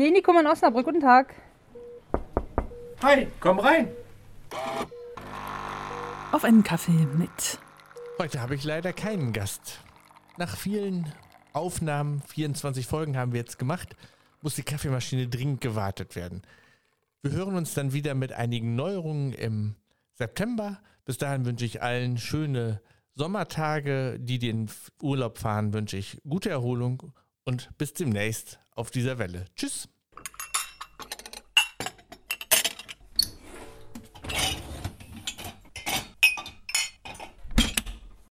Klinikum in Osnabrück. Guten Tag. Hi, komm rein. Auf einen Kaffee mit. Heute habe ich leider keinen Gast. Nach vielen Aufnahmen, 24 Folgen haben wir jetzt gemacht, muss die Kaffeemaschine dringend gewartet werden. Wir hören uns dann wieder mit einigen Neuerungen im September. Bis dahin wünsche ich allen schöne Sommertage. Die, den Urlaub fahren, wünsche ich gute Erholung und bis demnächst auf dieser Welle. Tschüss.